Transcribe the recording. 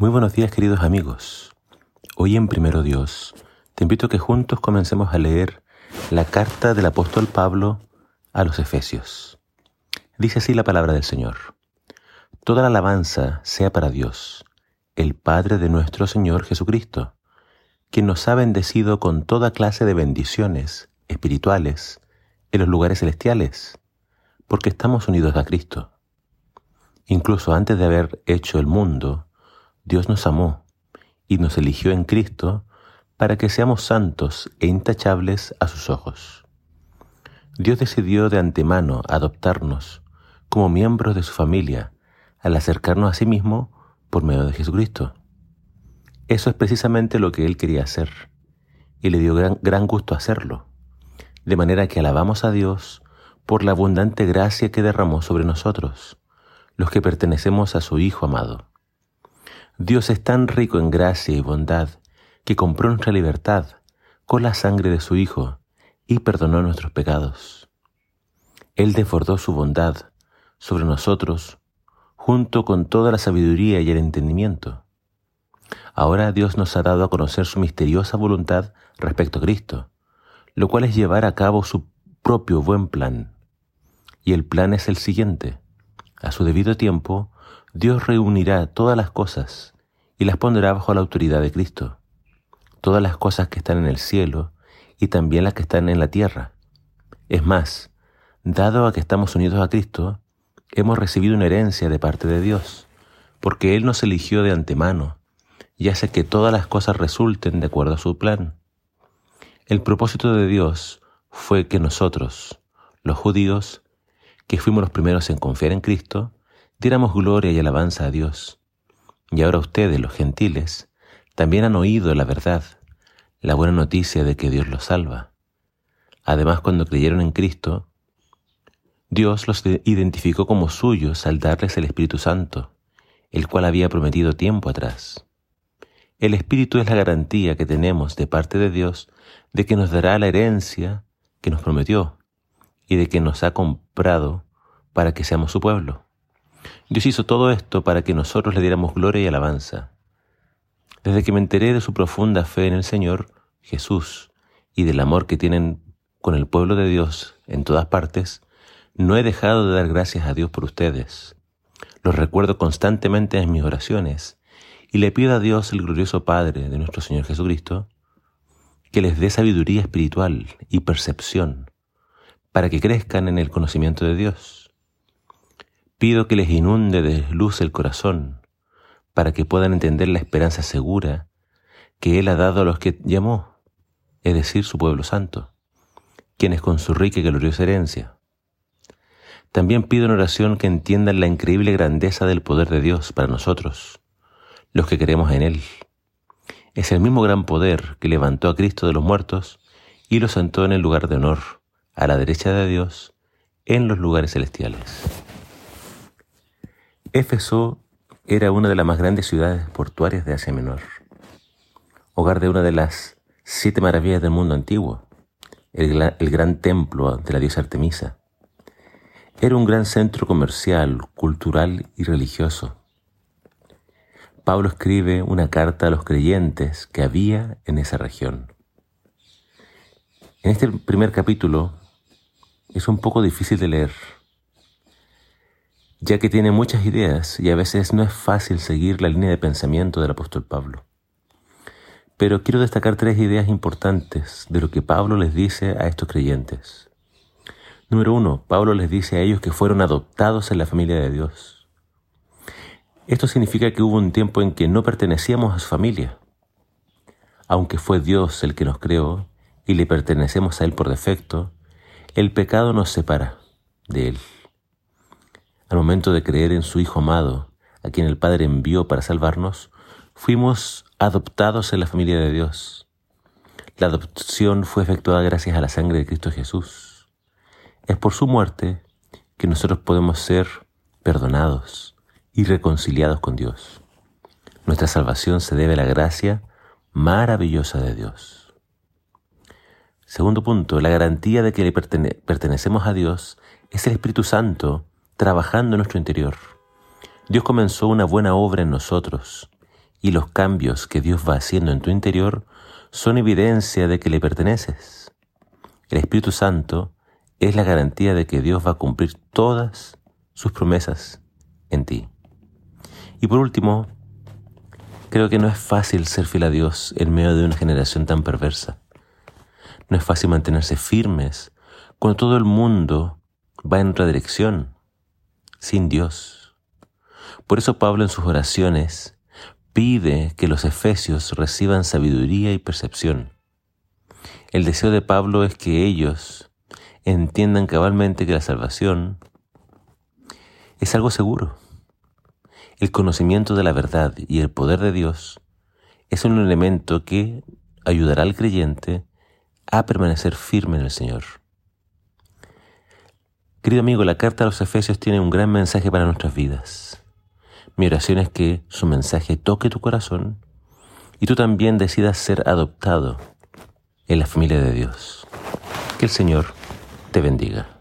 Muy buenos días queridos amigos. Hoy en Primero Dios te invito que juntos comencemos a leer la carta del apóstol Pablo a los Efesios. Dice así la palabra del Señor. Toda la alabanza sea para Dios, el Padre de nuestro Señor Jesucristo, quien nos ha bendecido con toda clase de bendiciones espirituales en los lugares celestiales, porque estamos unidos a Cristo. Incluso antes de haber hecho el mundo, Dios nos amó y nos eligió en Cristo para que seamos santos e intachables a sus ojos. Dios decidió de antemano adoptarnos como miembros de su familia al acercarnos a sí mismo por medio de Jesucristo. Eso es precisamente lo que Él quería hacer y le dio gran, gusto hacerlo, de manera que alabamos a Dios por la abundante gracia que derramó sobre nosotros, los que pertenecemos a su Hijo amado. Dios es tan rico en gracia y bondad que compró nuestra libertad con la sangre de su Hijo y perdonó nuestros pecados. Él desbordó su bondad sobre nosotros junto con toda la sabiduría y el entendimiento. Ahora Dios nos ha dado a conocer su misteriosa voluntad respecto a Cristo, lo cual es llevar a cabo su propio buen plan. Y el plan es el siguiente. A su debido tiempo, Dios reunirá todas las cosas y las pondrá bajo la autoridad de Cristo. Todas las cosas que están en el cielo y también las que están en la tierra. Es más, dado a que estamos unidos a Cristo, hemos recibido una herencia de parte de Dios, porque Él nos eligió de antemano y hace que todas las cosas resulten de acuerdo a su plan. El propósito de Dios fue que nosotros, los judíos, que fuimos los primeros en confiar en Cristo, diéramos gloria y alabanza a Dios. Y ahora ustedes, los gentiles, también han oído la verdad, la buena noticia de que Dios los salva. Además, cuando creyeron en Cristo, Dios los identificó como suyos al darles el Espíritu Santo, el cual había prometido tiempo atrás. El Espíritu es la garantía que tenemos de parte de Dios de que nos dará la herencia que nos prometió y de que nos ha comprado para que seamos su pueblo. Dios hizo todo esto para que nosotros le diéramos gloria y alabanza. Desde que me enteré de su profunda fe en el Señor Jesús y del amor que tienen con el pueblo de Dios en todas partes, no he dejado de dar gracias a Dios por ustedes. Los recuerdo constantemente en mis oraciones y le pido a Dios, el glorioso Padre de nuestro Señor Jesucristo, que les dé sabiduría espiritual y percepción para que crezcan en el conocimiento de Dios Pido que les inunde de luz el corazón, para que puedan entender la esperanza segura que Él ha dado a los que llamó, es decir, su pueblo santo, quienes con su rica y gloriosa herencia. También pido en oración que entiendan la increíble grandeza del poder de Dios para nosotros, los que creemos en Él. Es el mismo gran poder que levantó a Cristo de los muertos y lo sentó en el lugar de honor, a la derecha de Dios, en los lugares celestiales. Éfeso era una de las más grandes ciudades portuarias de Asia Menor, hogar de una de las siete maravillas del mundo antiguo, el, el gran templo de la diosa Artemisa. Era un gran centro comercial, cultural y religioso. Pablo escribe una carta a los creyentes que había en esa región. En este primer capítulo es un poco difícil de leer ya que tiene muchas ideas y a veces no es fácil seguir la línea de pensamiento del apóstol Pablo. Pero quiero destacar tres ideas importantes de lo que Pablo les dice a estos creyentes. Número uno, Pablo les dice a ellos que fueron adoptados en la familia de Dios. Esto significa que hubo un tiempo en que no pertenecíamos a su familia. Aunque fue Dios el que nos creó y le pertenecemos a Él por defecto, el pecado nos separa de Él. Al momento de creer en su Hijo amado, a quien el Padre envió para salvarnos, fuimos adoptados en la familia de Dios. La adopción fue efectuada gracias a la sangre de Cristo Jesús. Es por su muerte que nosotros podemos ser perdonados y reconciliados con Dios. Nuestra salvación se debe a la gracia maravillosa de Dios. Segundo punto, la garantía de que le pertenecemos a Dios es el Espíritu Santo trabajando en nuestro interior. Dios comenzó una buena obra en nosotros y los cambios que Dios va haciendo en tu interior son evidencia de que le perteneces. El Espíritu Santo es la garantía de que Dios va a cumplir todas sus promesas en ti. Y por último, creo que no es fácil ser fiel a Dios en medio de una generación tan perversa. No es fácil mantenerse firmes cuando todo el mundo va en otra dirección, sin Dios. Por eso Pablo en sus oraciones pide que los efesios reciban sabiduría y percepción. El deseo de Pablo es que ellos entiendan cabalmente que la salvación es algo seguro. El conocimiento de la verdad y el poder de Dios es un elemento que ayudará al creyente a permanecer firme en el Señor. Querido amigo, la carta a los Efesios tiene un gran mensaje para nuestras vidas. Mi oración es que su mensaje toque tu corazón y tú también decidas ser adoptado en la familia de Dios. Que el Señor te bendiga.